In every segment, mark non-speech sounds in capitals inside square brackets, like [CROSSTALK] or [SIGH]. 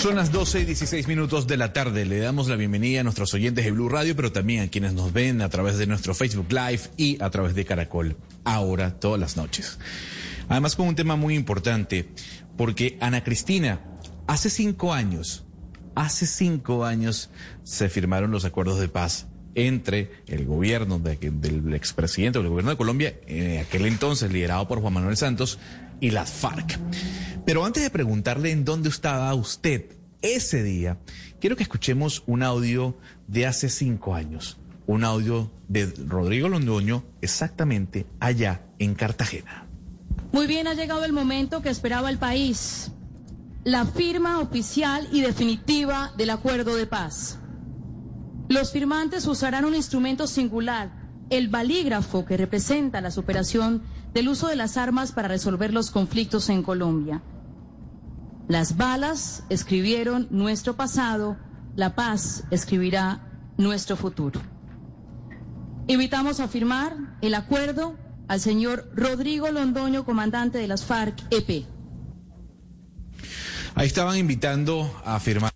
Son las 12 y 16 minutos de la tarde. Le damos la bienvenida a nuestros oyentes de Blue Radio, pero también a quienes nos ven a través de nuestro Facebook Live y a través de Caracol, ahora, todas las noches. Además, con un tema muy importante, porque Ana Cristina, hace cinco años, hace cinco años se firmaron los acuerdos de paz entre el gobierno del expresidente o el gobierno de Colombia, en aquel entonces liderado por Juan Manuel Santos, y las FARC. Pero antes de preguntarle en dónde estaba usted ese día, quiero que escuchemos un audio de hace cinco años, un audio de Rodrigo Londoño exactamente allá en Cartagena. Muy bien, ha llegado el momento que esperaba el país, la firma oficial y definitiva del acuerdo de paz. Los firmantes usarán un instrumento singular, el balígrafo que representa la superación del uso de las armas para resolver los conflictos en Colombia. Las balas escribieron nuestro pasado, la paz escribirá nuestro futuro. Invitamos a firmar el acuerdo al señor Rodrigo Londoño, comandante de las FARC-EP. Ahí estaban invitando a firmar.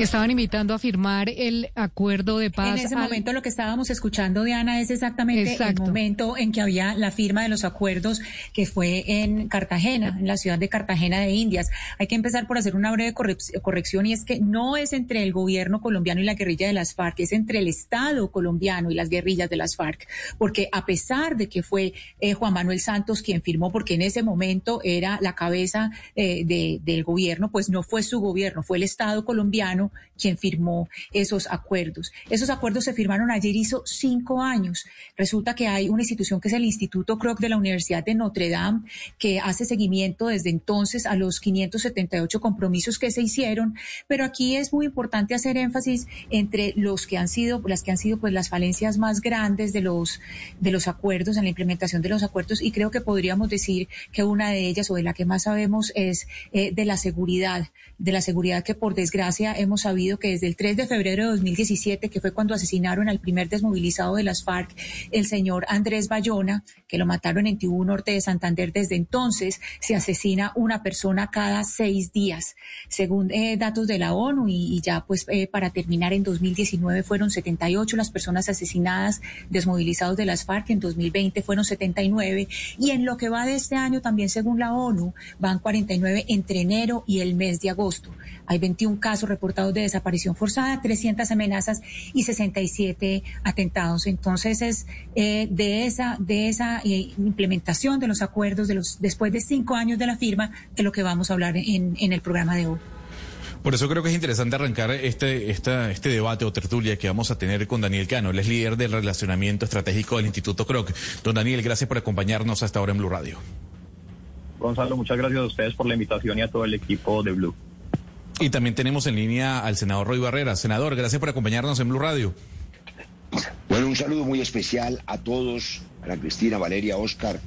Estaban invitando a firmar el acuerdo de paz. En ese momento lo que estábamos escuchando, Diana, es exactamente el momento en que había la firma de los acuerdos que fue en Cartagena, en la ciudad de Cartagena de Indias. Hay que empezar por hacer una breve corrección y es que no es entre el gobierno colombiano y la guerrilla de las FARC, es entre el Estado colombiano y las guerrillas de las FARC, porque a pesar de que fue eh, Juan Manuel Santos quien firmó, porque en ese momento era la cabeza eh, del gobierno, pues no fue su gobierno, fue el Estado colombiano quien firmó esos acuerdos. Esos acuerdos se firmaron ayer, hizo cinco años. Resulta que hay una institución que es el Instituto Kroc de la Universidad de Notre Dame, que hace seguimiento desde entonces a los 578 compromisos que se hicieron, pero aquí es muy importante hacer énfasis entre los que han sido, las que han sido pues las falencias más grandes de los, de los acuerdos, en la implementación de los acuerdos, y creo que podríamos decir que una de ellas o de la que más sabemos es eh, de la seguridad, de la seguridad que por desgracia hemos sabido que desde el 3 de febrero de 2017, que fue cuando asesinaron al primer desmovilizado de las FARC, el señor Andrés Bayona, que lo mataron en Tibú Norte de Santander, desde entonces se asesina una persona cada seis días, según eh, datos de la ONU. Y, ya, pues, eh, para terminar, en 2019 fueron 78 las personas asesinadas, desmovilizados de las FARC, en 2020 fueron 79, y en lo que va de este año, también según la ONU, van 49 entre enero y el mes de agosto. Hay 21 casos reportados de desaparición forzada, 300 amenazas y 67 atentados. Entonces es eh, de esa, de esa eh, implementación de los acuerdos de los, después de cinco años de la firma de lo que vamos a hablar en, en el programa de hoy. Por eso creo que es interesante arrancar este, esta, este debate o tertulia que vamos a tener con Daniel Cano. Él es líder del relacionamiento estratégico del Instituto Croc. Don Daniel, gracias por acompañarnos hasta ahora en Blue Radio. Gonzalo, muchas gracias a ustedes por la invitación y a todo el equipo de Blue. Y también tenemos en línea al senador Roy Barrera. Senador, gracias por acompañarnos en Blue Radio. Bueno, un saludo muy especial a todos, a Cristina, Valeria, Oscar,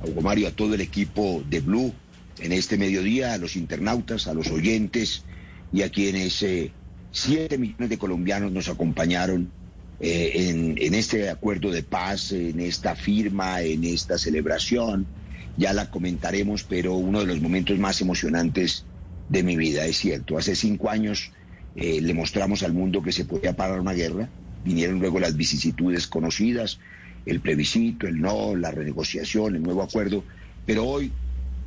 a Hugo Mario, a todo el equipo de Blue en este mediodía, a los internautas, a los oyentes y a quienes eh, siete millones de colombianos nos acompañaron eh, en este acuerdo de paz, en esta firma, en esta celebración. Ya la comentaremos, pero uno de los momentos más emocionantes de mi vida, es cierto. Hace cinco años eh, le mostramos al mundo que se podía parar una guerra, vinieron luego las vicisitudes conocidas, el plebiscito, el no, la renegociación, el nuevo acuerdo, pero hoy,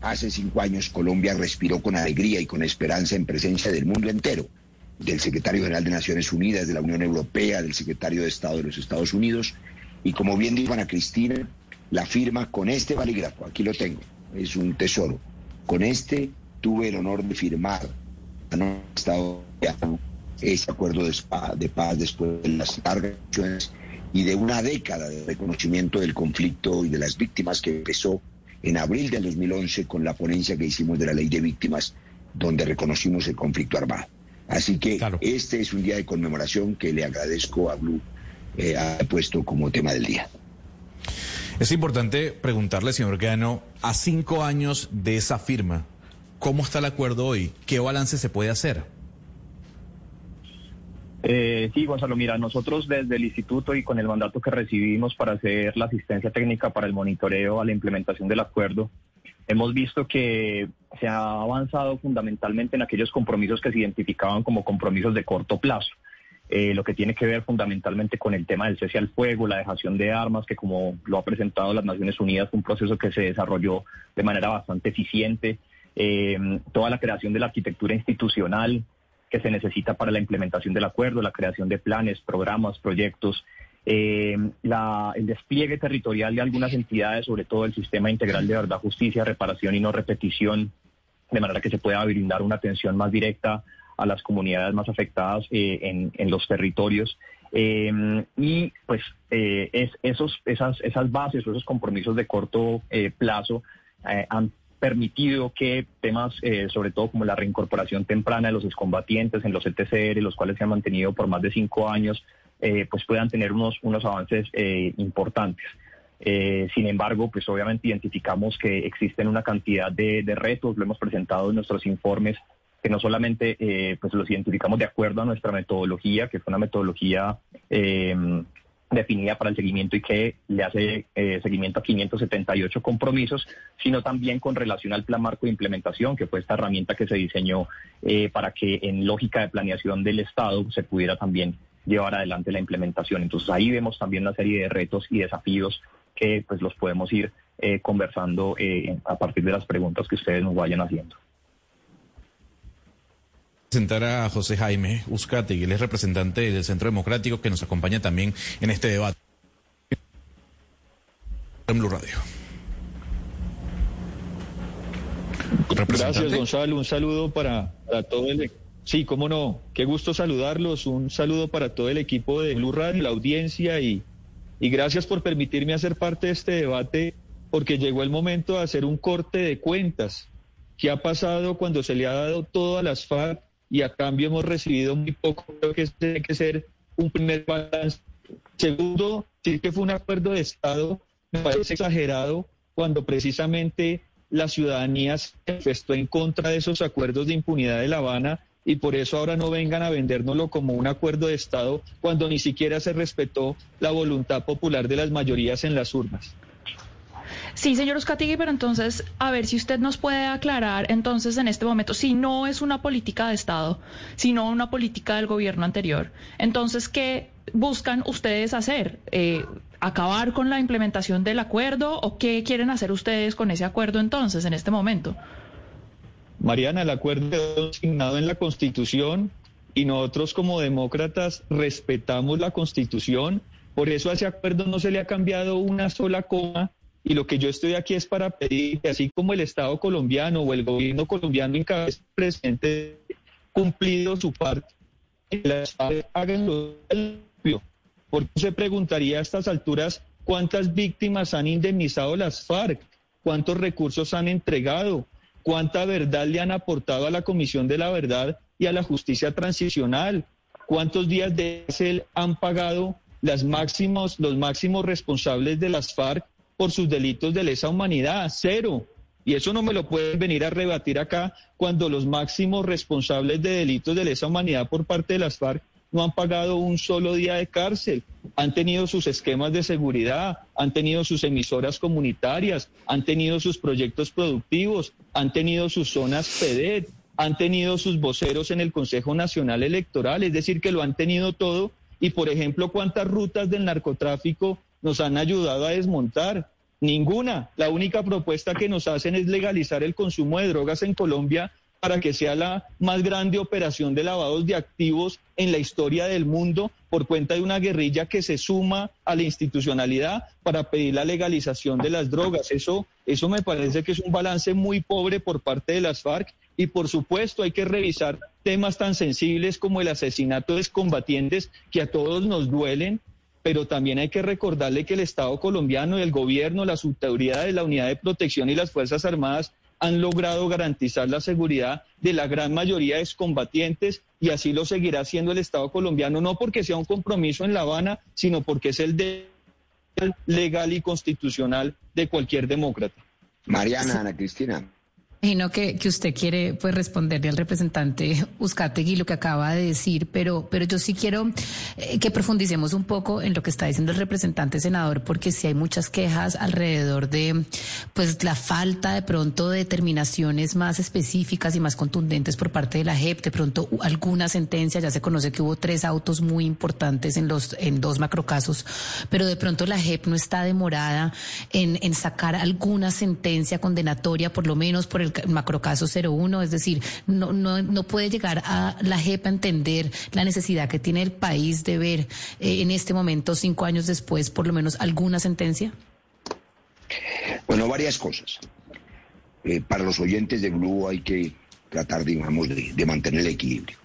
hace cinco años, Colombia respiró con alegría y con esperanza en presencia del mundo entero, del secretario general de Naciones Unidas, de la Unión Europea, del secretario de Estado de los Estados Unidos, y como bien dijo Ana Cristina, la firma con este balígrafo, aquí lo tengo, es un tesoro, con este tuve el honor de firmar Estado ese acuerdo de, paz después de las largas y de una década de reconocimiento del conflicto y de las víctimas que empezó en abril del 2011 con la ponencia que hicimos de la ley de víctimas donde reconocimos el conflicto armado. Así que este es un día de conmemoración que le agradezco a Blue eh, ha puesto como tema del día. Es importante preguntarle, señor Gano, a cinco años de esa firma, ¿cómo está el acuerdo hoy? ¿Qué balance se puede hacer? Eh, sí, Gonzalo, mira, nosotros desde el instituto y con el mandato que recibimos para hacer la asistencia técnica para el monitoreo a la implementación del acuerdo, hemos visto que se ha avanzado fundamentalmente en aquellos compromisos que se identificaban como compromisos de corto plazo. Eh, lo que tiene que ver fundamentalmente con el tema del cese al fuego, la dejación de armas, que como lo ha presentado las Naciones Unidas, fue un proceso que se desarrolló de manera bastante eficiente, eh, toda la creación de la arquitectura institucional, que se necesita para la implementación del acuerdo, la creación de planes, programas, proyectos, eh, el despliegue territorial de algunas entidades, sobre todo el sistema integral de verdad, justicia, reparación y no repetición, de manera que se pueda brindar una atención más directa a las comunidades más afectadas eh, en, los territorios. Y pues es, esos, esas, esas bases o esos compromisos de corto plazo han permitido que temas, eh, sobre todo como la reincorporación temprana de los excombatientes en los ETCR, los cuales se han mantenido por más de cinco años, eh, pues puedan tener unos, unos avances eh, importantes. sin embargo, pues obviamente identificamos que existen una cantidad de, de, retos, lo hemos presentado en nuestros informes, que no solamente pues los identificamos de acuerdo a nuestra metodología, que fue una metodología definida para el seguimiento y que le hace eh, seguimiento a 578 compromisos, sino también con relación al plan marco de implementación, que fue esta herramienta que se diseñó eh, para que en lógica de planeación del Estado se pudiera también llevar adelante la implementación. Entonces ahí vemos también una serie de retos y desafíos que pues los podemos ir eh, conversando a partir de las preguntas que ustedes nos vayan haciendo presentar a José Jaime Uzcati, él es representante del Centro Democrático que nos acompaña también en este debate. En Blue Radio. Gracias, Gonzalo. Un saludo para, para todo el Sí, cómo no. Qué gusto saludarlos. Un saludo para todo el equipo de Blue Radio, la audiencia y, y gracias por permitirme hacer parte de este debate porque llegó el momento de hacer un corte de cuentas. ¿Qué ha pasado cuando se le ha dado todo a las FARC y a cambio hemos recibido muy poco. Creo que tiene que ser un primer balance. Segundo, decir que fue un acuerdo de Estado me parece exagerado cuando precisamente la ciudadanía se manifestó en contra de esos acuerdos de impunidad de La Habana y por eso ahora no vengan a vendérnoslo como un acuerdo de Estado cuando ni siquiera se respetó la voluntad popular de las mayorías en las urnas. Sí, señor Oscatigui, pero entonces, a ver si usted nos puede aclarar, entonces, en este momento, si no es una política de Estado, sino una política del gobierno anterior, entonces, ¿qué buscan ustedes hacer? Eh, ¿Acabar con la implementación del acuerdo o qué quieren hacer ustedes con ese acuerdo entonces, en este momento? Mariana, el acuerdo asignado en la Constitución y nosotros como demócratas respetamos la Constitución. Por eso a ese acuerdo no se le ha cambiado una sola coma y lo que yo estoy aquí es para pedir que así como el Estado colombiano o el gobierno colombiano en cada presente cumplido su parte, las hagan lo propio. Porque se preguntaría a estas alturas cuántas víctimas han indemnizado las FARC, cuántos recursos han entregado, cuánta verdad le han aportado a la Comisión de la Verdad y a la Justicia Transicional, cuántos días de cárcel han pagado las máximos, los máximos responsables de las FARC por sus delitos de lesa humanidad, cero. Y eso no me lo pueden venir a rebatir acá cuando los máximos responsables de delitos de lesa humanidad por parte de las FARC no han pagado un solo día de cárcel, han tenido sus esquemas de seguridad, han tenido sus emisoras comunitarias, han tenido sus proyectos productivos, han tenido sus zonas PEDET, han tenido sus voceros en el Consejo Nacional Electoral, es decir, que lo han tenido todo. Y, por ejemplo, cuántas rutas del narcotráfico nos han ayudado a desmontar. Ninguna. La única propuesta que nos hacen es legalizar el consumo de drogas en Colombia para que sea la más grande operación de lavados de activos en la historia del mundo por cuenta de una guerrilla que se suma a la institucionalidad para pedir la legalización de las drogas. Eso, eso me parece que es un balance muy pobre por parte de las FARC y por supuesto hay que revisar temas tan sensibles como el asesinato de excombatientes que a todos nos duelen pero también hay que recordarle que el Estado colombiano, el gobierno, las autoridades, la unidad de protección y las Fuerzas Armadas han logrado garantizar la seguridad de la gran mayoría de excombatientes y así lo seguirá haciendo el Estado colombiano, no porque sea un compromiso en La Habana, sino porque es el legal y constitucional de cualquier demócrata. Mariana, Ana Cristina. Imagino que, que usted quiere pues responderle al representante Uzcategui lo que acaba de decir, pero, pero yo sí quiero eh, que profundicemos un poco en lo que está diciendo el representante senador, porque sí hay muchas quejas alrededor de pues la falta de pronto de determinaciones más específicas y más contundentes por parte de la JEP, de pronto alguna sentencia, ya se conoce que hubo tres autos muy importantes en los en dos macrocasos, pero de pronto la JEP no está demorada en, en sacar alguna sentencia condenatoria, por lo menos por el el macrocaso 01, es decir, no, no, no puede llegar a la JEP a entender la necesidad que tiene el país de ver eh, en este momento, cinco años después, por lo menos alguna sentencia? Bueno, varias cosas. Eh, para los oyentes de Blue hay que tratar, digamos, de, de mantener el equilibrio.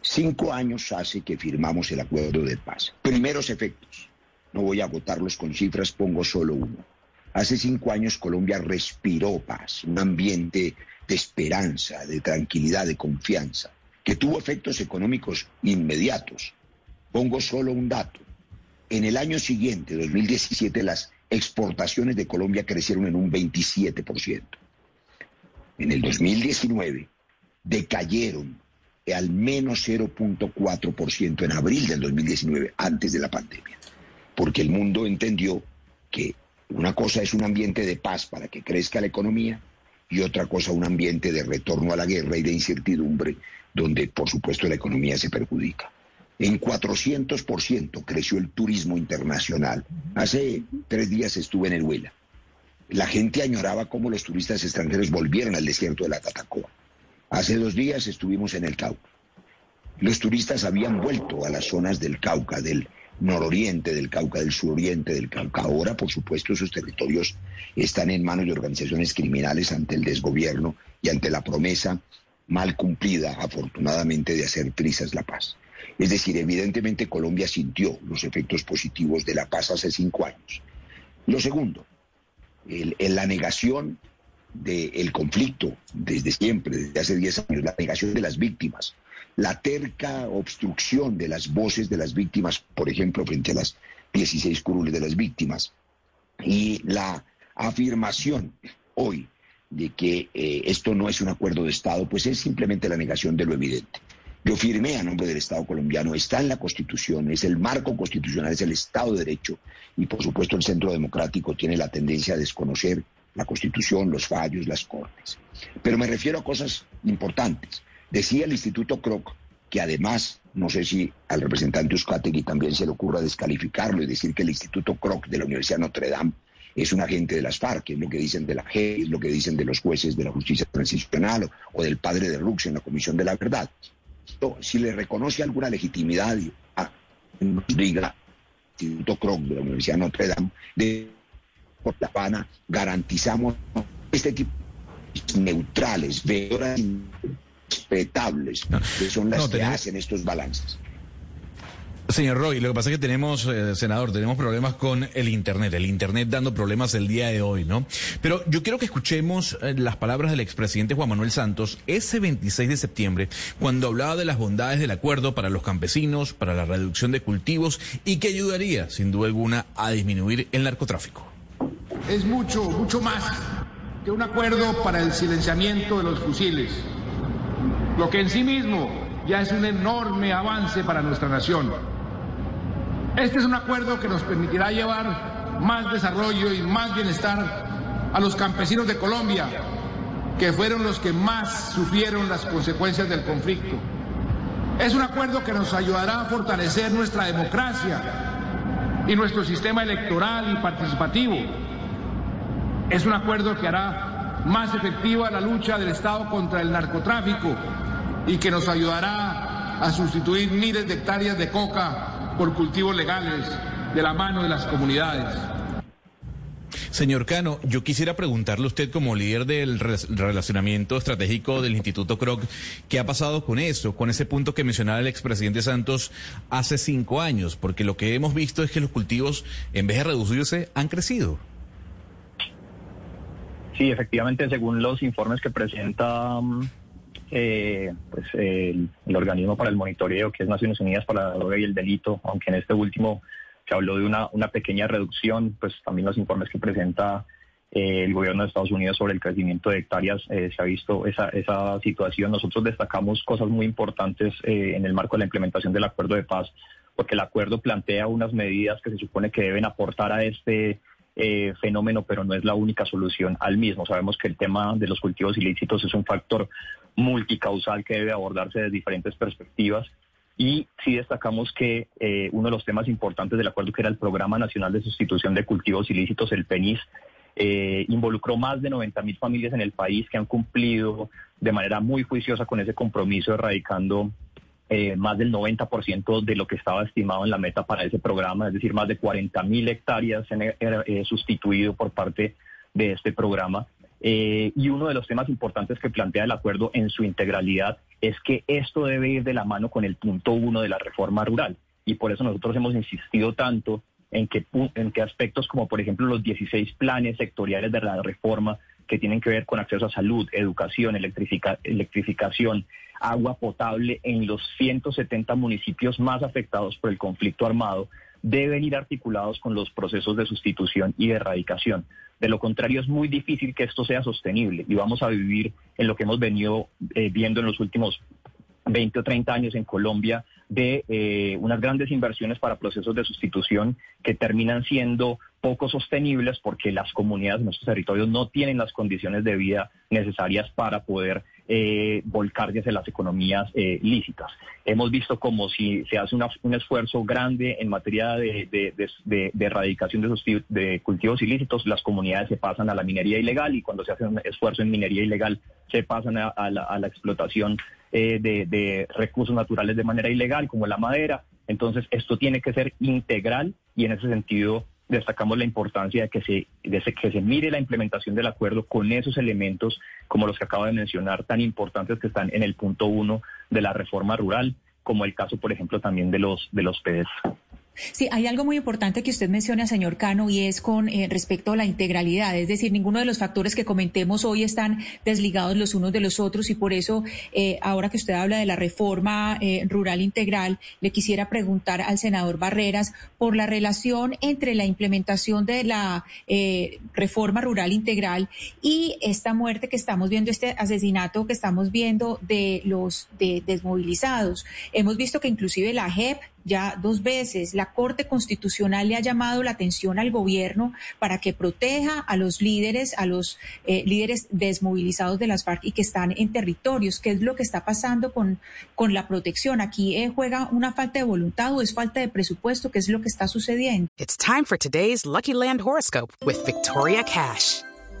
Cinco años hace que firmamos el acuerdo de paz. Primeros efectos. No voy a agotarlos con cifras, pongo solo uno Hace cinco años Colombia respiró paz, un ambiente de esperanza, de tranquilidad, de confianza, que tuvo efectos económicos inmediatos. Pongo solo un dato. En el año siguiente, 2017, las exportaciones de Colombia crecieron en un 27%. En el 2019 decayeron al menos 0.4% en abril del 2019, antes de la pandemia, porque el mundo entendió que una cosa es un ambiente de paz para que crezca la economía y otra cosa un ambiente de retorno a la guerra y de incertidumbre donde por supuesto la economía se perjudica. En 400% creció el turismo internacional. Hace tres días estuve en el Huela. La gente añoraba cómo los turistas extranjeros volvieron al desierto de la Tatacoa. Hace dos días estuvimos en el Cauca. Los turistas habían vuelto a las zonas del Cauca, del nororiente del Cauca, del suroriente del Cauca. Ahora, por supuesto, esos territorios están en manos de organizaciones criminales ante el desgobierno y ante la promesa mal cumplida, afortunadamente, de hacer trizas la paz. Es decir, evidentemente Colombia sintió los efectos positivos de la paz hace cinco años. Lo segundo, la negación del conflicto desde siempre, desde hace diez años, la negación de las víctimas, la terca obstrucción de las voces de las víctimas, por ejemplo, frente a las 16 curules de las víctimas, y la afirmación hoy de que eh, esto no es un acuerdo de Estado, pues es simplemente la negación de lo evidente. Yo firmé a nombre del Estado colombiano, está en la Constitución, es el marco constitucional, es el Estado de Derecho y por supuesto el Centro Democrático tiene la tendencia a desconocer la Constitución, los fallos, las Cortes. Pero me refiero a cosas importantes. Decía el Instituto Kroc que además, no sé si al representante Uzcategui también se le ocurra descalificarlo y decir que el Instituto Kroc de la Universidad Notre Dame es un agente de las FARC, es lo que dicen de la G, es lo que dicen de los jueces de la justicia transicional o, del padre de Rux en la Comisión de la Verdad. si le reconoce alguna legitimidad a diga Instituto Kroc de la Universidad Notre Dame, de por La garantizamos este tipo de neutrales, veoras respetables, que son las que hacen estos balances. Señor Roy, lo que pasa es que tenemos, eh, senador, tenemos problemas con el Internet, el Internet dando problemas el día de hoy, ¿no? Pero yo quiero que escuchemos eh, las palabras del expresidente Juan Manuel Santos ese 26 de septiembre, cuando hablaba de las bondades del acuerdo para los campesinos, para la reducción de cultivos y que ayudaría, sin duda alguna, a disminuir el narcotráfico. Es mucho, mucho más que un acuerdo para el silenciamiento de los fusiles lo que en sí mismo ya es un enorme avance para nuestra nación. Este es un acuerdo que nos permitirá llevar más desarrollo y más bienestar a los campesinos de Colombia, que fueron los que más sufrieron las consecuencias del conflicto. Es un acuerdo que nos ayudará a fortalecer nuestra democracia y nuestro sistema electoral y participativo. Es un acuerdo que hará más efectiva la lucha del Estado contra el narcotráfico y que nos ayudará a sustituir miles de hectáreas de coca por cultivos legales de la mano de las comunidades. Señor Cano, yo quisiera preguntarle a usted como líder del relacionamiento estratégico del Instituto Kroc, ¿qué ha pasado con eso, con ese punto que mencionaba el expresidente Santos hace cinco años? Porque lo que hemos visto es que los cultivos, en vez de reducirse, han crecido. Sí, efectivamente, según los informes que presenta mm, eh, pues el, organismo para el monitoreo, que es Naciones Unidas para la Droga y el Delito, aunque en este último se habló de una, una pequeña reducción, pues también los informes que presenta eh, el gobierno de Estados Unidos sobre el crecimiento de hectáreas, eh, se ha visto esa, esa situación. Nosotros destacamos cosas muy importantes en el marco de la implementación del acuerdo de paz, porque el acuerdo plantea unas medidas que se supone que deben aportar a este eh, fenómeno, pero no es la única solución al mismo. Sabemos que el tema de los cultivos ilícitos es un factor multicausal que debe abordarse desde diferentes perspectivas. Y sí destacamos que eh, uno de los temas importantes del acuerdo, que era el Programa Nacional de Sustitución de Cultivos Ilícitos, el PENIS, eh, involucró más de 90 mil familias en el país que han cumplido de manera muy juiciosa con ese compromiso, erradicando eh, más del 90% de lo que estaba estimado en la meta para ese programa, es decir, más de 40 mil hectáreas se han eh, sustituido por parte de este programa. Eh, y uno de los temas importantes que plantea el acuerdo en su integralidad es que esto debe ir de la mano con el punto uno de la reforma rural. Y por eso nosotros hemos insistido tanto en que, en que aspectos como, por ejemplo, los 16 planes sectoriales de la reforma que tienen que ver con acceso a salud, educación, electrificación, agua potable en los 170 municipios más afectados por el conflicto armado, deben ir articulados con los procesos de sustitución y de erradicación. De lo contrario, es muy difícil que esto sea sostenible y vamos a vivir en lo que hemos venido eh, viendo en los últimos 20 o 30 años en Colombia de eh, unas grandes inversiones para procesos de sustitución que terminan siendo poco sostenibles porque las comunidades de nuestros territorios no tienen las condiciones de vida necesarias para poder eh, volcar hacia las economías eh, lícitas. Hemos visto como si se hace un esfuerzo grande en materia de, erradicación de, de cultivos ilícitos, las comunidades se pasan a la minería ilegal y cuando se hace un esfuerzo en minería ilegal se pasan a, la, explotación eh, de recursos naturales de manera ilegal, como la madera. Entonces, esto tiene que ser integral y en ese sentido destacamos la importancia de que se, que se mire la implementación del acuerdo con esos elementos como los que acabo de mencionar, tan importantes que están en el punto uno de la reforma rural, como el caso, por ejemplo, también de los, de los PEDES. Sí, hay algo muy importante que usted menciona, señor Cano, y es con eh, respecto a la integralidad. Es decir, ninguno de los factores que comentemos hoy están desligados los unos de los otros y por eso, eh, ahora que usted habla de la reforma eh, rural integral, le quisiera preguntar al senador Barreras por la relación entre la implementación de la reforma rural integral y esta muerte que estamos viendo, este asesinato que estamos viendo de los desmovilizados. Hemos visto que inclusive la JEP ya dos veces la Corte Constitucional le ha llamado la atención al gobierno para que proteja a los líderes, a los eh, líderes desmovilizados de las FARC y que están en territorios. ¿Qué es lo que está pasando con, con la protección? ¿Aquí eh, juega una falta de voluntad o es falta de presupuesto? ¿Qué es lo que está sucediendo? It's time for today's Lucky Land horoscope with Victoria Cash.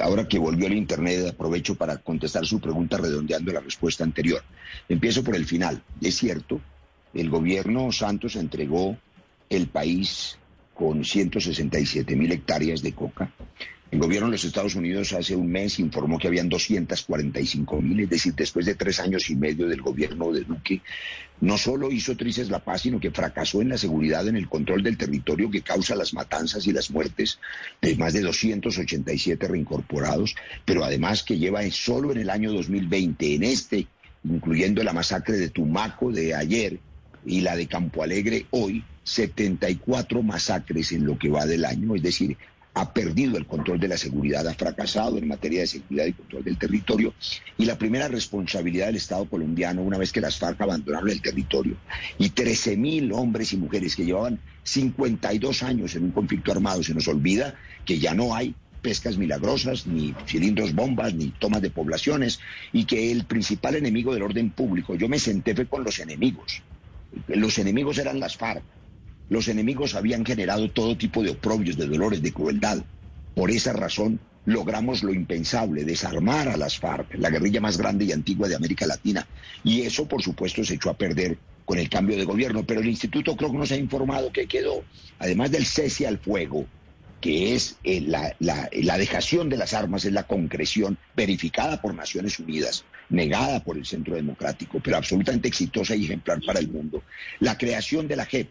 Ahora que volvió al Internet, aprovecho para contestar su pregunta redondeando la respuesta anterior. Empiezo por el final. Es cierto el gobierno Santos entregó el país con 167 mil hectáreas de coca. El gobierno de los Estados Unidos hace un mes informó que habían 245 mil, es decir, después de tres años y medio del gobierno de Duque, no solo hizo tristes la paz, sino que fracasó en la seguridad, en el control del territorio que causa las matanzas y las muertes de más de 287 reincorporados, pero además que lleva solo en el año 2020, en este, incluyendo la masacre de Tumaco de ayer, y la de Campo Alegre hoy 74 masacres en lo que va del año, es decir, ha perdido el control de la seguridad, ha fracasado en materia de seguridad y control del territorio. Y la primera responsabilidad del Estado colombiano, una vez que las FARC abandonaron el territorio, y 13 mil hombres y mujeres que llevaban 52 años en un conflicto armado, se nos olvida que ya no hay pescas milagrosas, ni cilindros bombas, ni tomas de poblaciones, y que el principal enemigo del orden público, yo me senté fue con los enemigos, los enemigos eran las FARC. Los enemigos habían generado todo tipo de oprobios, de dolores, de crueldad. Por esa razón, logramos lo impensable, desarmar a las FARC, la guerrilla más grande y antigua de América Latina. Y eso, por supuesto, se echó a perder con el cambio de gobierno. Pero el instituto que nos ha informado que quedó, además del cese al fuego, que es eh, la, la, dejación de las armas, es la concreción verificada por Naciones Unidas, negada por el Centro Democrático, pero absolutamente exitosa y ejemplar para el mundo. La creación de la JEP,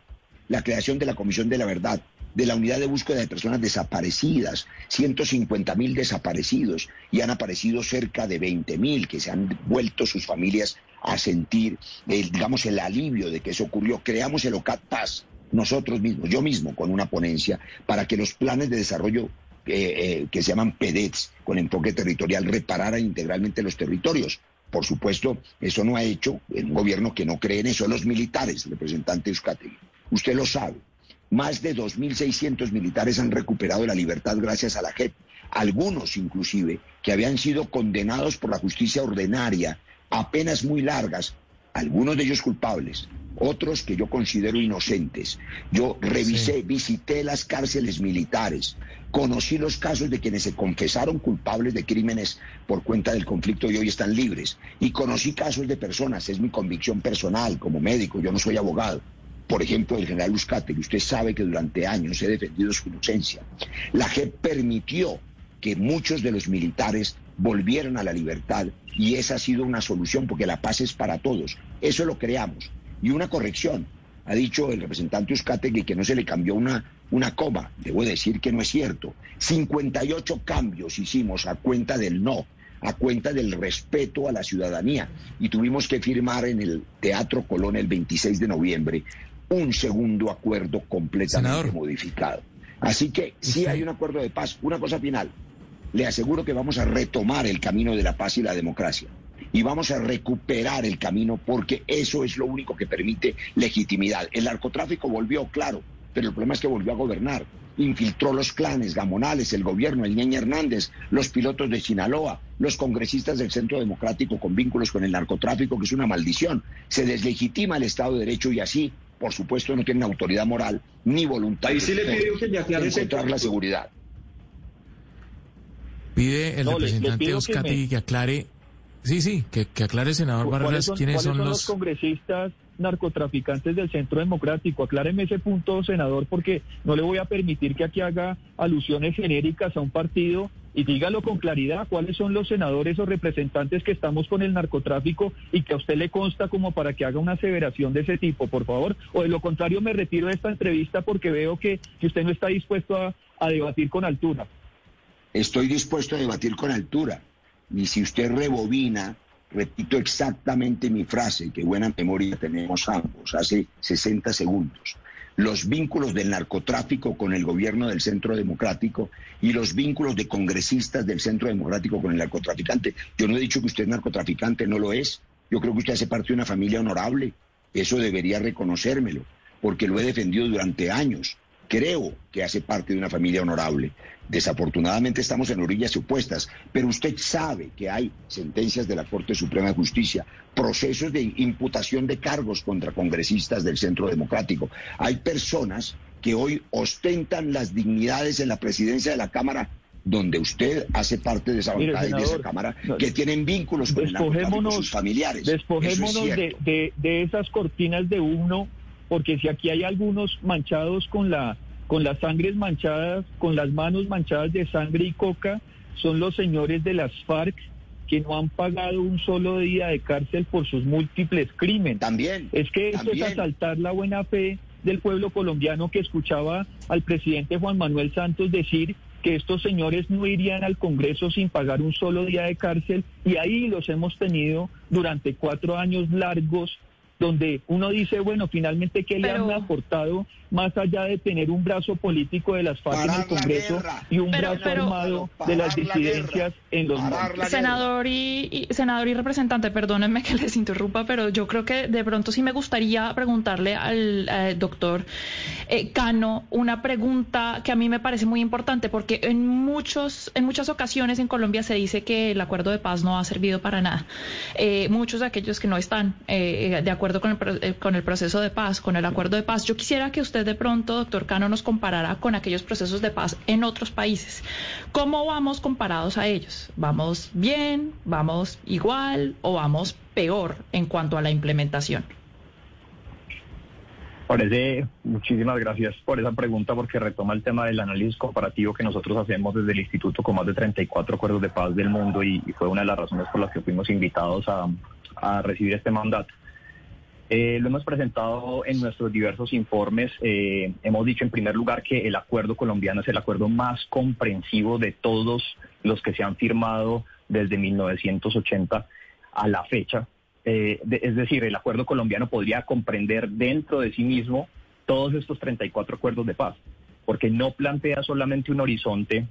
la creación de la Comisión de la Verdad, de la unidad de búsqueda de personas desaparecidas, 150 mil desaparecidos y han aparecido cerca de 20 mil que se han vuelto sus familias a sentir, digamos, el alivio de que eso ocurrió. Creamos el OCAT Paz, nosotros mismos, yo mismo, con una ponencia, para que los planes de desarrollo eh, eh, que se llaman PEDETS, con enfoque territorial, repararan integralmente los territorios. Por supuesto, eso no ha hecho un gobierno que no cree en eso, los militares, representante Euskategui. Usted lo sabe. Más de 2.600 militares han recuperado la libertad gracias a la JEP. Algunos, inclusive, que habían sido condenados por la justicia ordinaria a penas muy largas, algunos de ellos culpables, otros que yo considero inocentes. Yo revisé, visité las cárceles militares, conocí los casos de quienes se confesaron culpables de crímenes por cuenta del conflicto y hoy están libres. Y conocí casos de personas, es mi convicción personal como médico, yo no soy abogado. Por ejemplo, el general que usted sabe que durante años he defendido su inocencia. La JEP permitió que muchos de los militares volvieran a la libertad y esa ha sido una solución porque la paz es para todos. Eso lo creamos y una corrección. Ha dicho el representante Euskategui que no se le cambió una, una coma. Debo decir que no es cierto. 58 cambios hicimos a cuenta del no, a cuenta del respeto a la ciudadanía. Y tuvimos que firmar en el Teatro Colón el 26 de noviembre un segundo acuerdo completamente modificado. Así que sí hay un acuerdo de paz. Una cosa final. Le aseguro que vamos a retomar el camino de la paz y la democracia y vamos a recuperar el camino porque eso es lo único que permite legitimidad. El narcotráfico volvió, claro, pero el problema es que volvió a gobernar. Infiltró los clanes, Gamonales, el gobierno, el Ñeñe Hernández, los pilotos de Sinaloa, los congresistas del Centro Democrático con vínculos con el narcotráfico, que es una maldición. Se deslegitima el Estado de Derecho y así, por supuesto, no tienen autoridad moral ni voluntad Ahí sí le pido que de encontrar la seguridad. Pide el representante Oscar que aclare Sí, sí, que, aclare, senador Barras, quiénes son, los... congresistas narcotraficantes del Centro Democrático? Acláreme ese punto, senador, porque no le voy a permitir que aquí haga alusiones genéricas a un partido y dígalo con claridad cuáles son los senadores o representantes que estamos con el narcotráfico y que a usted le consta como para que haga una aseveración de ese tipo, por favor. O de lo contrario, me retiro de esta entrevista porque veo que, usted no está dispuesto a, a debatir con altura. Estoy dispuesto a debatir con altura y si usted rebobina, repito exactamente mi frase, que buena memoria tenemos ambos, hace 60 segundos. Los vínculos del narcotráfico con el gobierno del Centro Democrático y los vínculos de congresistas del Centro Democrático con el narcotraficante. Yo no he dicho que usted es narcotraficante, no lo es. Yo creo que usted hace parte de una familia honorable. Eso debería reconocérmelo, porque lo he defendido durante años. Creo que hace parte de una familia honorable. Desafortunadamente estamos en orillas opuestas, pero usted sabe que hay sentencias de la Corte Suprema de Justicia, procesos de imputación de cargos contra congresistas del Centro Democrático. Hay personas que hoy ostentan las dignidades en la presidencia de la Cámara donde usted hace parte de esa bancada y de esa Cámara, que tienen vínculos con el sus familiares. Despojémonos de, de esas cortinas de uno, porque si aquí hay algunos manchados con la con las sangres manchadas, con las manos manchadas de sangre y coca, son los señores de las FARC que no han pagado un solo día de cárcel por sus múltiples crímenes. También. Es que esto es asaltar la buena fe del pueblo colombiano que escuchaba al presidente Juan Manuel Santos decir que estos señores no irían al Congreso sin pagar un solo día de cárcel y ahí los hemos tenido durante cuatro años largos donde uno dice, bueno, finalmente, ¿qué le han aportado más allá de tener un brazo político de las FARC en el Congreso y un brazo armado de las disidencias en los Senador y, senador y representante, perdónenme que [LAUGHS] les interrumpa, pero yo creo que de pronto sí me gustaría preguntarle al, doctor eh, Cano una pregunta que a mí me parece muy importante, porque en, muchos, en muchas ocasiones en Colombia se dice que el acuerdo de paz no ha servido para nada. Eh, muchos de aquellos que no están eh, de acuerdo acuerdo con el, eh, con el proceso de paz, con el acuerdo de paz. Yo quisiera que usted de pronto, doctor Cano, nos comparara con aquellos procesos de paz en otros países. ¿Cómo vamos comparados a ellos? ¿Vamos bien? ¿Vamos igual? ¿O vamos peor en cuanto a la implementación? Parece, muchísimas gracias por esa pregunta porque retoma el tema del análisis comparativo que nosotros hacemos desde el Instituto con más de 34 acuerdos de paz del mundo y, fue una de las razones por las que fuimos invitados a, recibir este mandato. Eh, lo hemos presentado en nuestros diversos informes. Eh, hemos dicho en primer lugar que el acuerdo colombiano es el acuerdo más comprensivo de todos los que se han firmado desde 1980 a la fecha. Eh, es decir, el acuerdo colombiano podría comprender dentro de sí mismo todos estos 34 acuerdos de paz, porque no plantea solamente un horizonte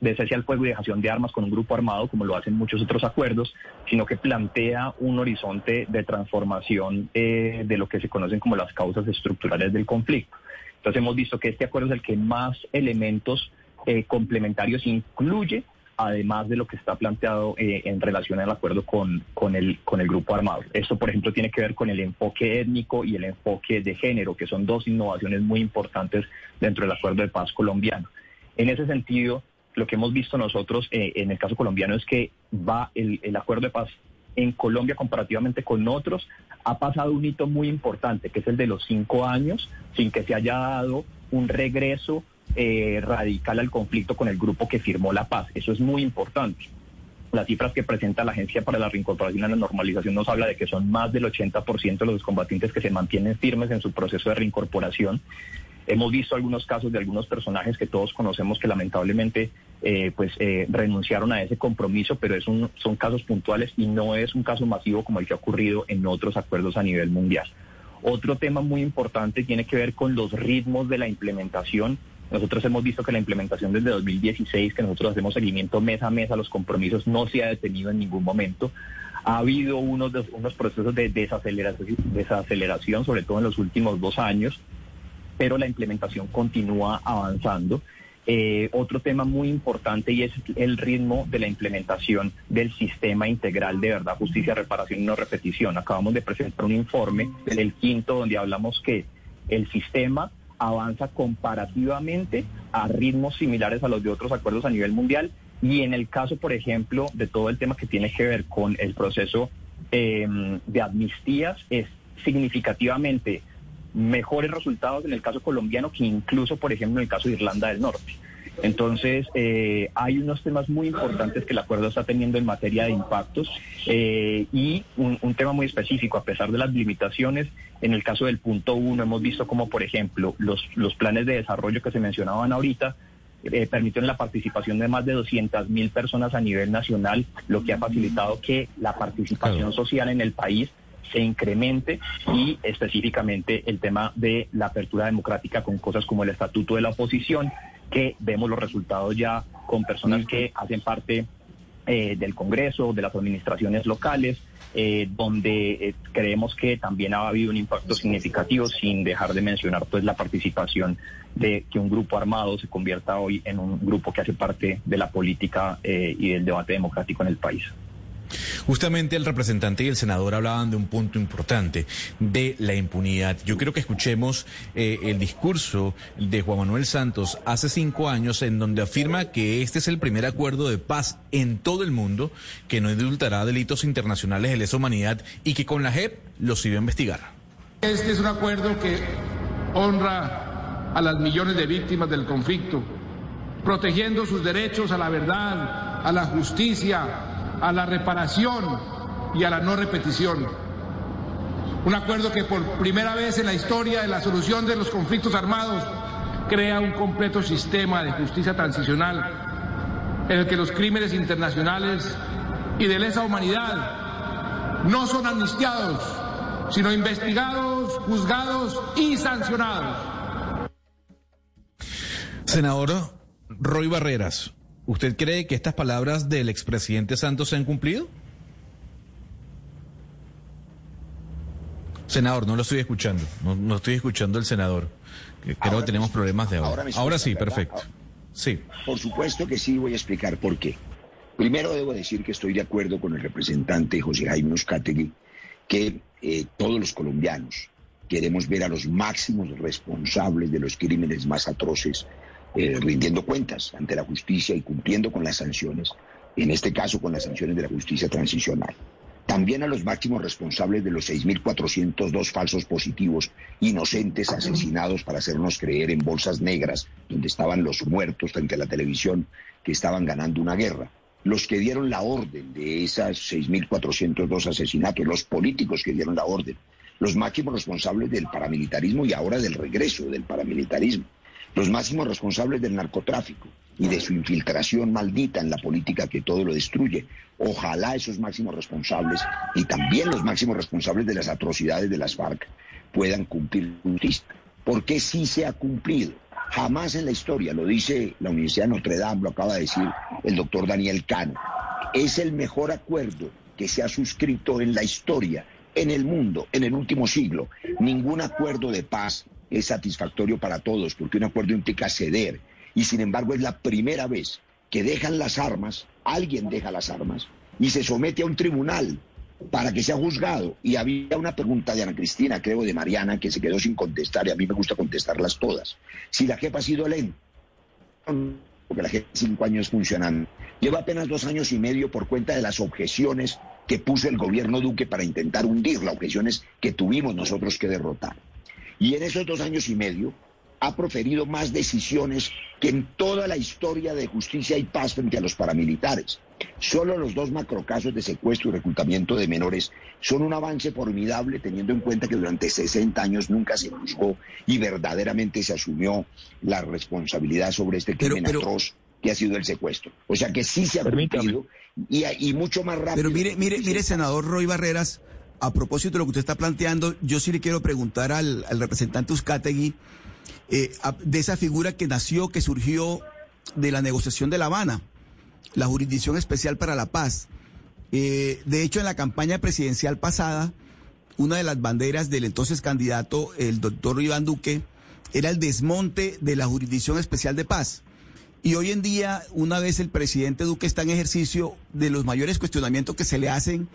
de cese al fuego y dejación de armas con un grupo armado, como lo hacen muchos otros acuerdos, sino que plantea un horizonte de transformación eh, de lo que se conocen como las causas estructurales del conflicto. Entonces hemos visto que este acuerdo es el que más elementos eh, complementarios incluye además de lo que está planteado eh, en relación al acuerdo con, con, el, con el grupo armado. Esto, por ejemplo, tiene que ver con el enfoque étnico y el enfoque de género, que son dos innovaciones muy importantes dentro del acuerdo de paz colombiano. En ese sentido, lo que hemos visto nosotros eh, en el caso colombiano es que va el, acuerdo de paz en Colombia comparativamente con otros, ha pasado un hito muy importante, que es el de los cinco años, sin que se haya dado un regreso eh, radical al conflicto con el grupo que firmó la paz. Eso es muy importante. Las cifras que presenta la Agencia para la Reincorporación y la Normalización nos habla de que son más del 80% de los combatientes que se mantienen firmes en su proceso de reincorporación. Hemos visto algunos casos de algunos personajes que todos conocemos que lamentablemente eh, pues eh, renunciaron a ese compromiso, pero son casos puntuales y no es un caso masivo como el que ha ocurrido en otros acuerdos a nivel mundial. Otro tema muy importante tiene que ver con los ritmos de la implementación nosotros hemos visto que la implementación desde 2016, que nosotros hacemos seguimiento mes a mes a los compromisos, no se ha detenido en ningún momento. Ha habido unos, unos procesos de desaceleración, sobre todo en los últimos dos años, pero la implementación continúa avanzando. Eh, otro tema muy importante y es el ritmo de la implementación del sistema integral de verdad, justicia, reparación y no repetición. Acabamos de presentar un informe, el quinto, donde hablamos que el sistema avanza comparativamente a ritmos similares a los de otros acuerdos a nivel mundial. Y en el caso, por ejemplo, de todo el tema que tiene que ver con el proceso em, de amnistías, es significativamente mejores resultados en el caso colombiano que incluso, por ejemplo, en el caso de Irlanda del Norte. Entonces, eh, hay unos temas muy importantes que el acuerdo está teniendo en materia de impactos eh, y un, tema muy específico, a pesar de las limitaciones, en el caso del punto uno hemos visto como, por ejemplo, los, los planes de desarrollo que se mencionaban ahorita, eh, permitieron la participación de más de 200 mil personas a nivel nacional, lo que ha facilitado que la participación social en el país se incremente y específicamente el tema de la apertura democrática con cosas como el estatuto de la oposición, que vemos los resultados ya con personas que hacen parte eh, del Congreso, de las administraciones locales, eh, donde eh, creemos que también ha habido un impacto significativo, sin dejar de mencionar pues la participación de que un grupo armado se convierta hoy en un grupo que hace parte de la política y del debate democrático en el país. Justamente el representante y el senador hablaban de un punto importante, de la impunidad. Yo quiero que escuchemos eh, el discurso de Juan Manuel Santos hace cinco años en donde afirma que este es el primer acuerdo de paz en todo el mundo que no indultará delitos internacionales de lesa humanidad y que con la JEP los iba a investigar. Este es un acuerdo que honra a las millones de víctimas del conflicto, protegiendo sus derechos a la verdad, a la justicia, a la reparación y a la no repetición. Un acuerdo que por primera vez en la historia de la solución de los conflictos armados crea un completo sistema de justicia transicional en el que los crímenes internacionales y de lesa humanidad no son amnistiados, sino investigados, juzgados y sancionados. Senador Roy Barreras, ¿Usted cree que estas palabras del expresidente Santos se han cumplido? Senador, no lo estoy escuchando. No, estoy escuchando al senador. Creo que tenemos problemas de ahora. Ahora, sí, perfecto. Sí. Por supuesto que sí, voy a explicar por qué. Primero debo decir que estoy de acuerdo con el representante José Jaime Uzcategui que eh, todos los colombianos queremos ver a los máximos responsables de los crímenes más atroces eh, rindiendo cuentas ante la justicia y cumpliendo con las sanciones, en este caso con las sanciones de la justicia transicional. También a los máximos responsables de los 6.402 falsos positivos inocentes asesinados para hacernos creer en bolsas negras, donde estaban los muertos frente a la televisión que estaban ganando una guerra. Los que dieron la orden de esas 6.402 asesinatos, los políticos que dieron la orden, los máximos responsables del paramilitarismo y ahora del regreso del paramilitarismo, los máximos responsables del narcotráfico y de su infiltración maldita en la política que todo lo destruye. Ojalá esos máximos responsables y también los máximos responsables de las atrocidades de las FARC puedan cumplir justicia. Porque sí se ha cumplido. Jamás en la historia, lo dice la Universidad de Notre Dame, lo acaba de decir el doctor Daniel Cano, es el mejor acuerdo que se ha suscrito en la historia en el mundo en el último siglo. Ningún acuerdo de paz es satisfactorio para todos, porque un acuerdo implica ceder. Y sin embargo es la primera vez que dejan las armas, alguien deja las armas, y se somete a un tribunal para que sea juzgado. Y había una pregunta de Ana Cristina, creo, de Mariana, que se quedó sin contestar, y a mí me gusta contestarlas todas. Si la jefa ha sido lenta, porque la jefa cinco años funcionando, lleva apenas dos años y medio por cuenta de las objeciones que puso el gobierno Duque para intentar hundir las objeciones que tuvimos nosotros que derrotar. Y en esos dos años y medio ha proferido más decisiones que en toda la historia de justicia y paz frente a los paramilitares. Solo los dos macrocasos de secuestro y reclutamiento de menores son un avance formidable teniendo en cuenta que durante 60 años nunca se juzgó y verdaderamente se asumió la responsabilidad sobre este crimen atroz que ha sido el secuestro. O sea que sí se ha cumplido y, mucho más rápido. Pero mire, mire, mire, senador Roy Barreras, a propósito de lo que usted está planteando, yo sí le quiero preguntar al, representante Uzcategui eh, de esa figura que nació, que surgió de la negociación de La Habana, la Jurisdicción Especial para la Paz. Eh, de hecho, en la campaña presidencial pasada, una de las banderas del entonces candidato, el doctor Iván Duque, era el desmonte de la Jurisdicción Especial de Paz. Y hoy en día, una vez el presidente Duque está en ejercicio de los mayores cuestionamientos que se le hacen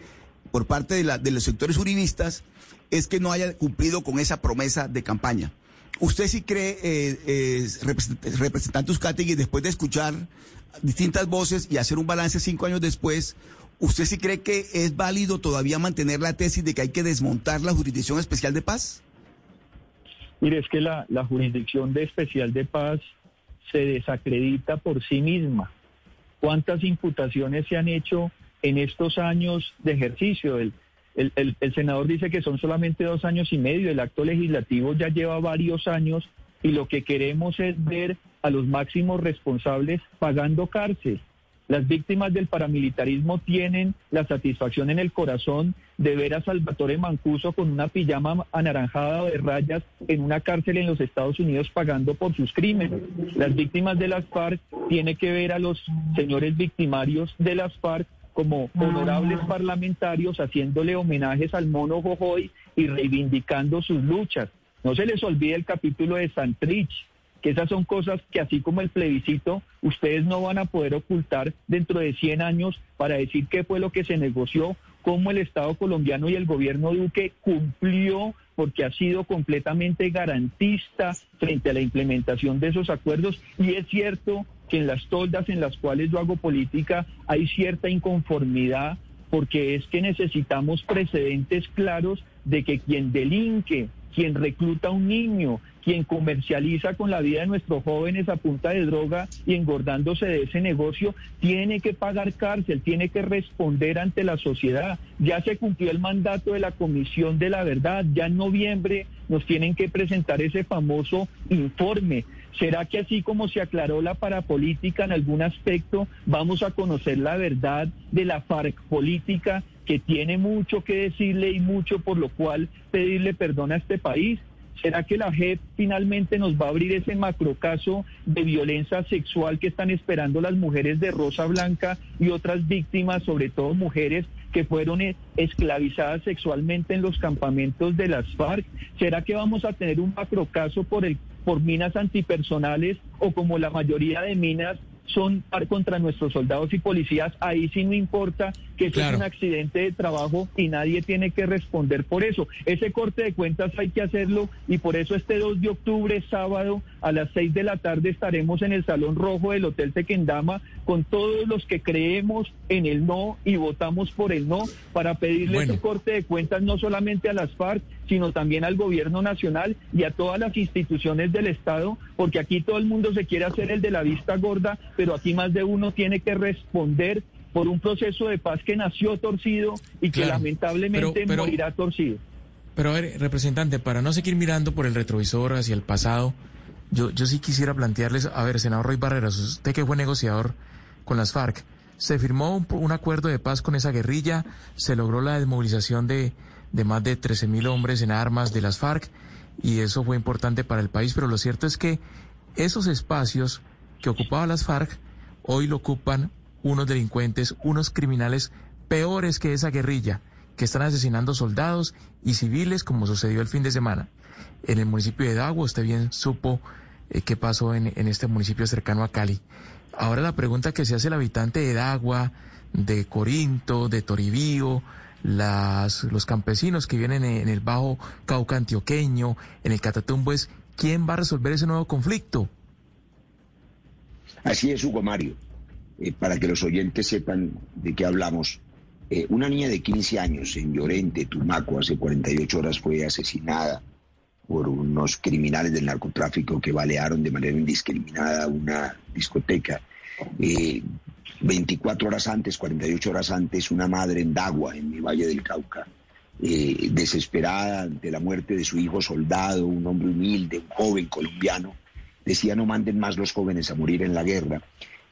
por parte de, la, de los sectores uribistas, es que no haya cumplido con esa promesa de campaña. ¿Usted sí cree, eh, eh, representante Uzcategui, después de escuchar distintas voces y hacer un balance cinco años después, ¿usted sí cree que es válido todavía mantener la tesis de que hay que desmontar la Jurisdicción Especial de Paz? Mire, es que la, la Jurisdicción de Especial de Paz se desacredita por sí misma. ¿Cuántas imputaciones se han hecho en estos años de ejercicio? El, senador dice que son solamente dos años y medio, el acto legislativo ya lleva varios años y lo que queremos es ver a los máximos responsables pagando cárcel. Las víctimas del paramilitarismo tienen la satisfacción en el corazón de ver a Salvatore Mancuso con una pijama anaranjada de rayas en una cárcel en los Estados Unidos pagando por sus crímenes. Las víctimas de las FARC tienen que ver a los señores victimarios de las FARC como honorables parlamentarios haciéndole homenajes al mono Jojoy y reivindicando sus luchas. No se les olvide el capítulo de Santrich, que esas son cosas que así como el plebiscito, ustedes no van a poder ocultar dentro de 100 años para decir qué fue lo que se negoció, cómo el Estado colombiano y el gobierno Duque cumplió porque ha sido completamente garantista frente a la implementación de esos acuerdos y es cierto que en las toldas en las cuales yo hago política hay cierta inconformidad porque es que necesitamos precedentes claros de que quien delinque, quien recluta a un niño, quien comercializa con la vida de nuestros jóvenes a punta de droga y engordándose de ese negocio, tiene que pagar cárcel, tiene que responder ante la sociedad. Ya se cumplió el mandato de la Comisión de la Verdad, ya en noviembre nos tienen que presentar ese famoso informe. ¿Será que así como se aclaró la parapolítica en algún aspecto, vamos a conocer la verdad de la FARC política que tiene mucho que decirle y mucho por lo cual pedirle perdón a este país? ¿Será que la JEP finalmente nos va a abrir ese macrocaso de violencia sexual que están esperando las mujeres de Rosa Blanca y otras víctimas, sobre todo mujeres que fueron esclavizadas sexualmente en los campamentos de las FARC? ¿Será que vamos a tener un macrocaso por el por minas antipersonales o como la mayoría de minas son contra nuestros soldados y policías, ahí sí no importa que es un accidente de trabajo y nadie tiene que responder por eso. Ese corte de cuentas hay que hacerlo y por eso este 2 de octubre, sábado, a las 6 de la tarde estaremos en el Salón Rojo del Hotel Tequendama con todos los que creemos en el no y votamos por el no para pedirle ese corte de cuentas no solamente a las FARC, sino también al gobierno nacional y a todas las instituciones del Estado, porque aquí todo el mundo se quiere hacer el de la vista gorda, pero aquí más de uno tiene que responder por un proceso de paz que nació torcido y que lamentablemente morirá torcido. Pero a ver, representante, para no seguir mirando por el retrovisor hacia el pasado, yo, yo sí quisiera plantearles, a ver, senador Roy Barreras, usted que fue negociador con las FARC, se firmó un, acuerdo de paz con esa guerrilla, se logró la desmovilización de, de más de 13 mil hombres en armas de las FARC y eso fue importante para el país, pero lo cierto es que esos espacios que ocupaban las FARC hoy lo ocupan unos delincuentes, unos criminales peores que esa guerrilla, que están asesinando soldados y civiles como sucedió el fin de semana. En el municipio de Dagua, usted bien supo eh, qué pasó en, en, este municipio cercano a Cali. Ahora la pregunta que se hace el habitante de Dagua, de Corinto, de Toribío, las, los campesinos que vienen en el Bajo Cauca antioqueño, en el Catatumbo, es ¿quién va a resolver ese nuevo conflicto? Así es, Hugo Mario. Eh, para que los oyentes sepan de qué hablamos, eh, una niña de 15 años en Llorente, Tumaco, hace 48 horas fue asesinada por unos criminales del narcotráfico que balearon de manera indiscriminada una discoteca. 24 eh, horas antes, 48 horas antes, una madre en Dagua, en mi Valle del Cauca, desesperada ante la muerte de su hijo soldado, un hombre humilde, un joven colombiano, decía no manden más los jóvenes a morir en la guerra.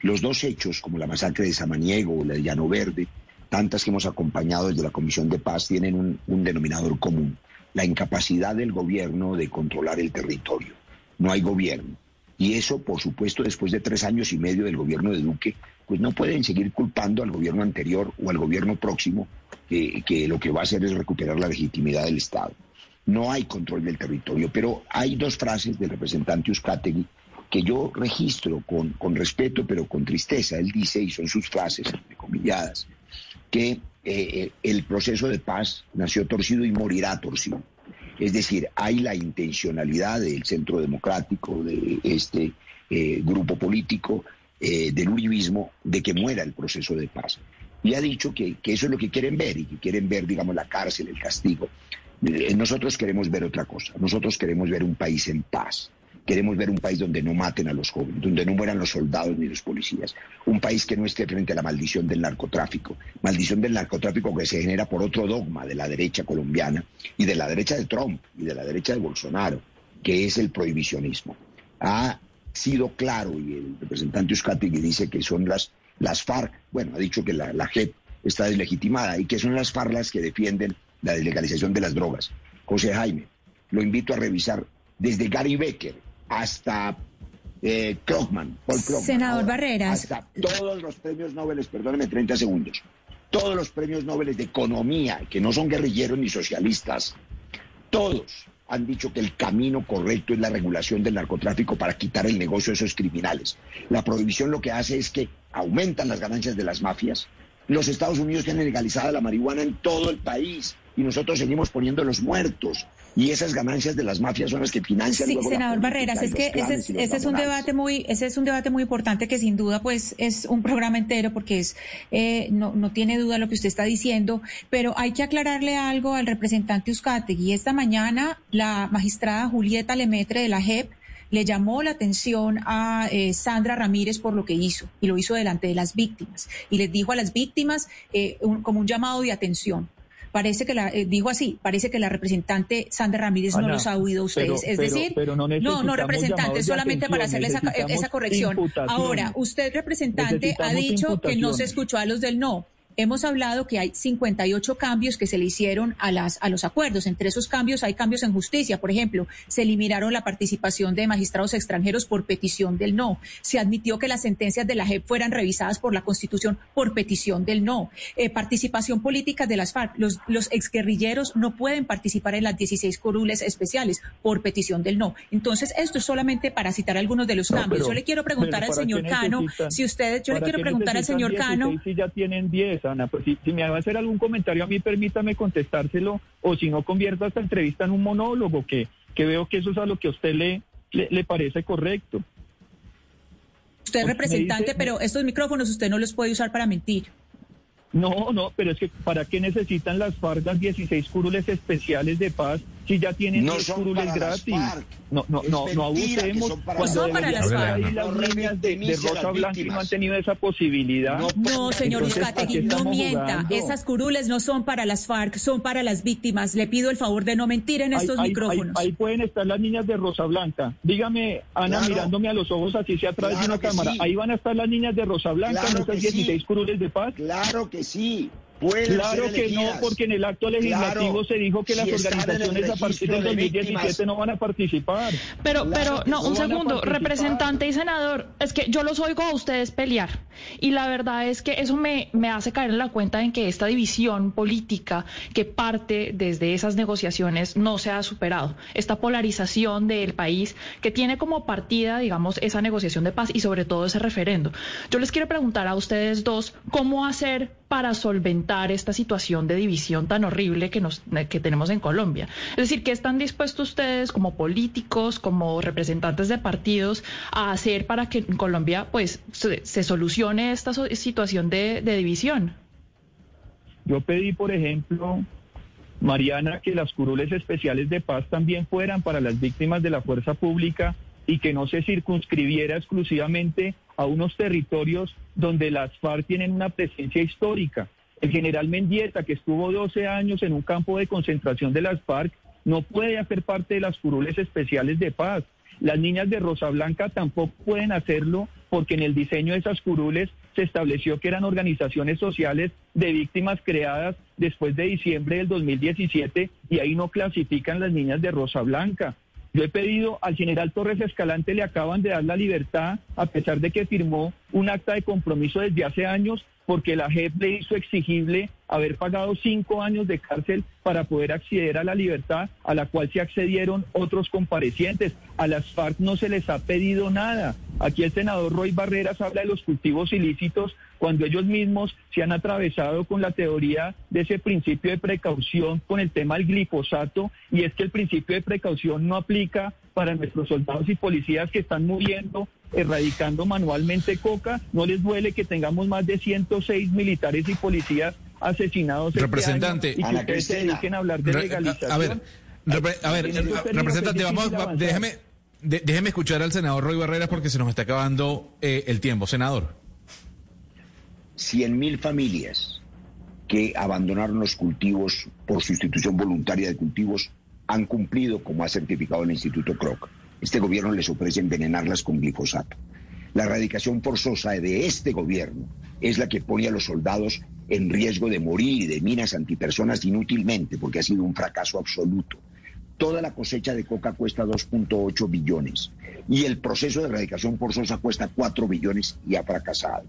Los dos hechos, como la masacre de Samaniego o la de Llano Verde, tantas que hemos acompañado desde la Comisión de Paz, tienen un, denominador común, la incapacidad del gobierno de controlar el territorio. No hay gobierno. Y eso, por supuesto, después de tres años y medio del gobierno de Duque, pues no pueden seguir culpando al gobierno anterior o al gobierno próximo, que, lo que va a hacer es recuperar la legitimidad del Estado. No hay control del territorio, pero hay dos frases del representante Uzcategui que yo registro con, con respeto, pero con tristeza. Él dice, y son sus frases, comilladas, que eh, el proceso de paz nació torcido y morirá torcido. Es decir, hay la intencionalidad del Centro Democrático, de este eh, grupo político, eh, del uribismo, de que muera el proceso de paz. Y ha dicho que, que, eso es lo que quieren ver y que quieren ver, digamos, la cárcel, el castigo. nosotros queremos ver otra cosa. Nosotros queremos ver un país en paz Queremos ver un país donde no maten a los jóvenes, donde no mueran los soldados ni los policías. Un país que no esté frente a la maldición del narcotráfico. Maldición del narcotráfico que se genera por otro dogma de la derecha colombiana y de la derecha de Trump y de la derecha de Bolsonaro, que es el prohibicionismo. Ha sido claro y el representante Euskategui dice que son las, las FARC, bueno, ha dicho que la, la JEP está deslegitimada y que son las FARC las que defienden la deslegalización de las drogas. José Jaime, lo invito a revisar desde Gary Becker, hasta eh, Paul. Senador Barreras. Hasta todos los premios Nobel, perdóneme 30 segundos, todos los premios Nobel de economía, que no son guerrilleros ni socialistas, todos han dicho que el camino correcto es la regulación del narcotráfico para quitar el negocio de esos criminales. La prohibición lo que hace es que aumentan las ganancias de las mafias. Los Estados Unidos tienen legalizada la marihuana en todo el país y nosotros seguimos poniendo los muertos y esas ganancias de las mafias son las que financian. Sí, senador Barreras, es que ese, es, un debate muy, ese es un debate muy importante que sin duda pues es un programa entero porque es eh, no, no tiene duda lo que usted está diciendo, pero hay que aclararle algo al representante y Esta mañana la magistrada Julieta Lemetre de la JEP le llamó la atención a eh, Sandra Ramírez por lo que hizo y lo hizo delante de las víctimas y les dijo a las víctimas eh, como un llamado de atención Parece que la, eh, digo así, parece que la representante Sandra Ramírez no los ha oído ustedes. es decir, no, no, representante, solamente para hacerle esa, esa corrección. Ahora, usted representante ha dicho que no se escuchó a los del no. Hemos hablado que hay 58 cambios que se le hicieron a, las, a los acuerdos. Entre esos cambios hay cambios en justicia. Por ejemplo, se eliminaron la participación de magistrados extranjeros por petición del no. Se admitió que las sentencias de la JEP fueran revisadas por la Constitución por petición del no. Eh, participación política de las FARC. Los, los exguerrilleros no pueden participar en las 16 curules especiales por petición del no. Entonces, esto es solamente para citar algunos de los cambios. yo le quiero preguntar al señor Cano, si ustedes, yo le quiero preguntar al señor Cano. Si ya tienen 10, Ana. Pues si, me va a hacer algún comentario a mí, permítame contestárselo, o si no, convierta esta entrevista en un monólogo, que, que veo que eso es a lo que a usted le, le, parece correcto. Usted es representante, pero estos micrófonos usted no los puede usar para mentir. No, no, pero es que ¿para qué necesitan las FARC 16 curules especiales de paz si ya tienen no 10 curules gratis? No, no, no, no abusemos. Cuando son para las FARC. las líneas de, de Rosa Blanca no han tenido esa posibilidad. No, señor Uzcategui, no mienta. Esas curules no son para las FARC, son para las víctimas. Le pido el favor de no mentir en estos micrófonos. Ahí, pueden estar las niñas de Rosa Blanca. Dígame, Ana, mirándome a los ojos así sea atrás de una cámara. Ahí van a estar las niñas de Rosa Blanca, no esas 16 curules de paz. Claro que sí claro que no, porque en el acto legislativo se dijo que las organizaciones a partir del 2017 no van a participar. Pero, pero, no, un segundo, representante y senador, es que yo los oigo a ustedes pelear y la verdad es que eso me, me hace caer en la cuenta en que esta división política que parte desde esas negociaciones no se ha superado. Esta polarización del país que tiene como partida, digamos, esa negociación de paz y sobre todo ese referendo. Yo les quiero preguntar a ustedes dos cómo hacer para solventar esta situación de división tan horrible que, nos, que tenemos en Colombia. Es decir, ¿qué están dispuestos ustedes como políticos, como representantes de partidos a hacer para que en Colombia pues se, solucione esta situación de, de división? Yo pedí, por ejemplo, Mariana, que las curules especiales de paz también fueran para las víctimas de la fuerza pública y que no se circunscribiera exclusivamente a unos territorios donde las FARC tienen una presencia histórica. El general Mendieta, que estuvo 12 años en un campo de concentración de las FARC, no puede hacer parte de las curules especiales de paz. Las niñas de Rosa Blanca tampoco pueden hacerlo porque en el diseño de esas curules se estableció que eran organizaciones sociales de víctimas creadas después de diciembre del 2017 y ahí no clasifican las niñas de Rosa Blanca. Yo he pedido al general Torres Escalante, le acaban de dar la libertad, a pesar de que firmó un acta de compromiso desde hace años, porque la JEP le hizo exigible haber pagado cinco años de cárcel para poder acceder a la libertad, a la cual se accedieron otros comparecientes. A las FARC no se les ha pedido nada. Aquí el senador Roy Barreras habla de los cultivos ilícitos cuando ellos mismos se han atravesado con la teoría de ese principio de precaución con el tema del glifosato, y es que el principio de precaución no aplica para nuestros soldados y policías que están muriendo erradicando manualmente coca. No les duele que tengamos más de 106 militares y policías asesinados. Este representante, y que ustedes se dediquen a hablar de legalización. A ver, a ver, representante, vamos, déjeme, déjeme escuchar al senador Roy Barreras porque se nos está acabando eh, el tiempo, senador. 100 mil familias que abandonaron los cultivos por sustitución voluntaria de cultivos han cumplido, como ha certificado el Instituto Kroc. Este gobierno les ofrece envenenarlas con glifosato. La erradicación forzosa de este gobierno es la que pone a los soldados en riesgo de morir de minas antipersonas inútilmente, porque ha sido un fracaso absoluto. Toda la cosecha de coca cuesta 2.8 billones y el proceso de erradicación forzosa cuesta 4 billones y ha fracasado.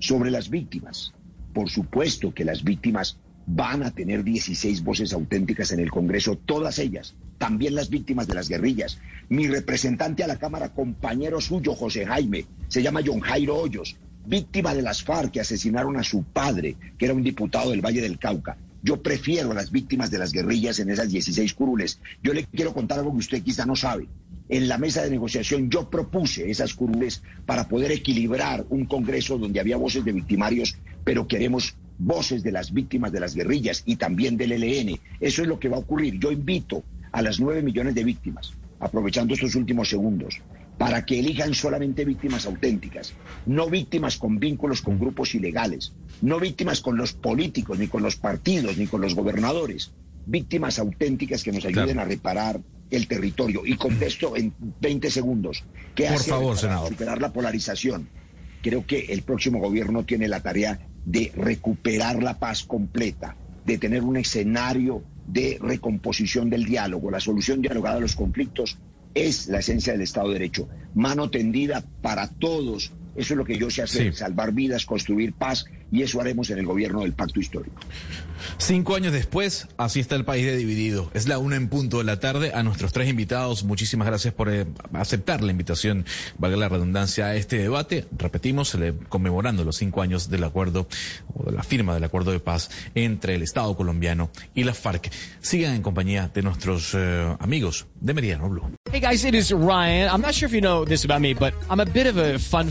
Sobre las víctimas, por supuesto que las víctimas van a tener 16 voces auténticas en el Congreso, todas ellas, también las víctimas de las guerrillas. Mi representante a la Cámara, compañero suyo, José Jaime, se llama John Jairo Hoyos, víctima de las FARC que asesinaron a su padre, que era un diputado del Valle del Cauca. Yo prefiero a las víctimas de las guerrillas en esas 16 curules. Yo le quiero contar algo que usted quizá no sabe. En la mesa de negociación yo propuse esas curules para poder equilibrar un Congreso donde había voces de victimarios, pero queremos voces de las víctimas de las guerrillas y también del ELN. Eso es lo que va a ocurrir. Yo invito a las nueve millones de víctimas, aprovechando estos últimos segundos, para que elijan solamente víctimas auténticas, no víctimas con vínculos con grupos ilegales, no víctimas con los políticos, ni con los partidos, ni con los gobernadores, víctimas auténticas que nos ayuden a reparar el territorio. Y contesto en 20 segundos. ¿Qué Por favor, senador. superar la polarización? Creo que el próximo gobierno tiene la tarea de recuperar la paz completa, de tener un escenario de recomposición del diálogo. La solución dialogada a los conflictos es la esencia del Estado de Derecho. Mano tendida para todos. Eso es lo que yo sé hacer, salvar vidas, construir paz, y eso haremos en el gobierno del pacto histórico. Cinco años después, así está el país de dividido. Es la una en punto de la tarde. A nuestros tres invitados, muchísimas gracias por eh, aceptar la invitación, valga la redundancia, a este debate. Repetimos, conmemorando los cinco años del acuerdo, o de la firma del acuerdo de paz entre el Estado colombiano y la FARC. Sigan en compañía de nuestros eh, amigos de Meridiano Blue. Hey guys, it is Ryan. I'm not sure if you know this about me, but I'm a bit of a fun